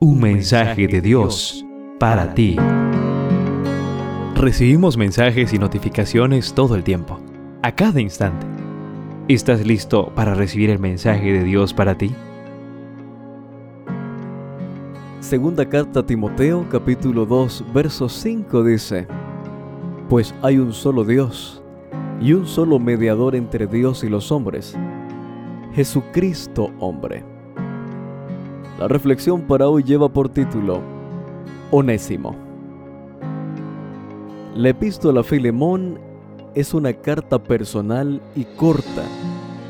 Un mensaje de Dios para ti. Recibimos mensajes y notificaciones todo el tiempo, a cada instante. ¿Estás listo para recibir el mensaje de Dios para ti? Segunda carta a Timoteo capítulo 2 verso 5 dice, Pues hay un solo Dios y un solo mediador entre Dios y los hombres, Jesucristo hombre la reflexión para hoy lleva por título Onésimo. La epístola a Filemón es una carta personal y corta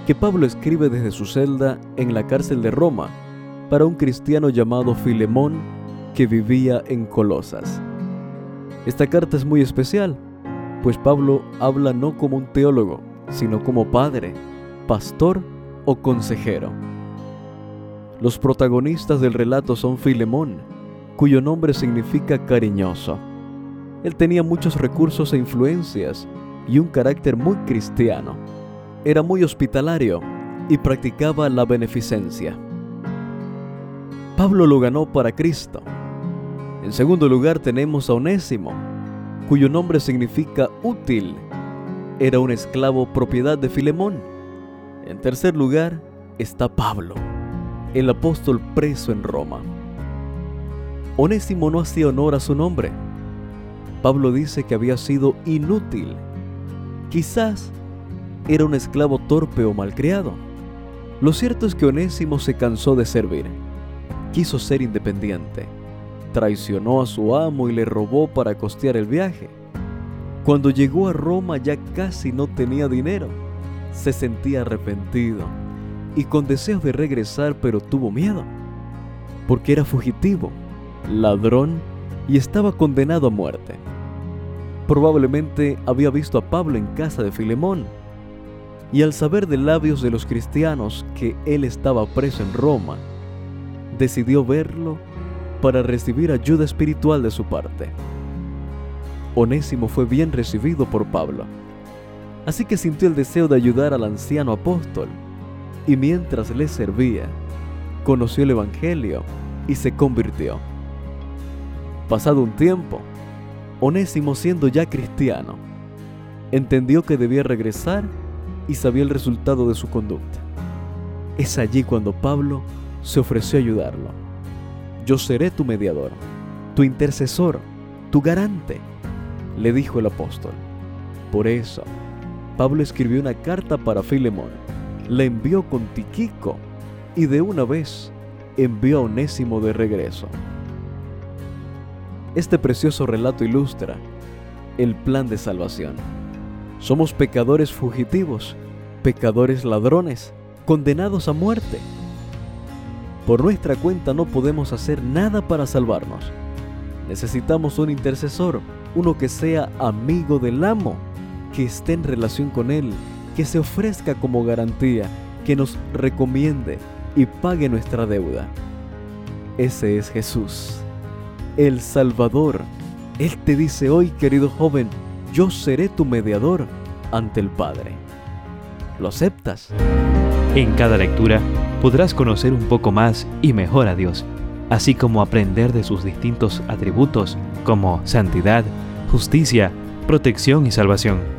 que Pablo escribe desde su celda en la cárcel de Roma para un cristiano llamado Filemón que vivía en Colosas. Esta carta es muy especial, pues Pablo habla no como un teólogo, sino como padre, pastor o consejero. Los protagonistas del relato son Filemón, cuyo nombre significa cariñoso. Él tenía muchos recursos e influencias y un carácter muy cristiano. Era muy hospitalario y practicaba la beneficencia. Pablo lo ganó para Cristo. En segundo lugar tenemos a Onésimo, cuyo nombre significa útil. Era un esclavo propiedad de Filemón. En tercer lugar está Pablo el apóstol preso en Roma. Onésimo no hacía honor a su nombre. Pablo dice que había sido inútil. Quizás era un esclavo torpe o malcriado. Lo cierto es que Onésimo se cansó de servir. Quiso ser independiente. Traicionó a su amo y le robó para costear el viaje. Cuando llegó a Roma ya casi no tenía dinero. Se sentía arrepentido y con deseos de regresar, pero tuvo miedo, porque era fugitivo, ladrón y estaba condenado a muerte. Probablemente había visto a Pablo en casa de Filemón, y al saber de labios de los cristianos que él estaba preso en Roma, decidió verlo para recibir ayuda espiritual de su parte. Onésimo fue bien recibido por Pablo, así que sintió el deseo de ayudar al anciano apóstol y mientras le servía, conoció el Evangelio y se convirtió. Pasado un tiempo, Onésimo siendo ya cristiano, entendió que debía regresar y sabía el resultado de su conducta. Es allí cuando Pablo se ofreció a ayudarlo. Yo seré tu mediador, tu intercesor, tu garante, le dijo el apóstol. Por eso, Pablo escribió una carta para Filemón la envió con Tiquico y de una vez envió a Onésimo de regreso. Este precioso relato ilustra el plan de salvación. Somos pecadores fugitivos, pecadores ladrones, condenados a muerte. Por nuestra cuenta no podemos hacer nada para salvarnos. Necesitamos un intercesor, uno que sea amigo del amo, que esté en relación con él que se ofrezca como garantía, que nos recomiende y pague nuestra deuda. Ese es Jesús, el Salvador. Él te dice hoy, querido joven, yo seré tu mediador ante el Padre. ¿Lo aceptas? En cada lectura podrás conocer un poco más y mejor a Dios, así como aprender de sus distintos atributos como santidad, justicia, protección y salvación.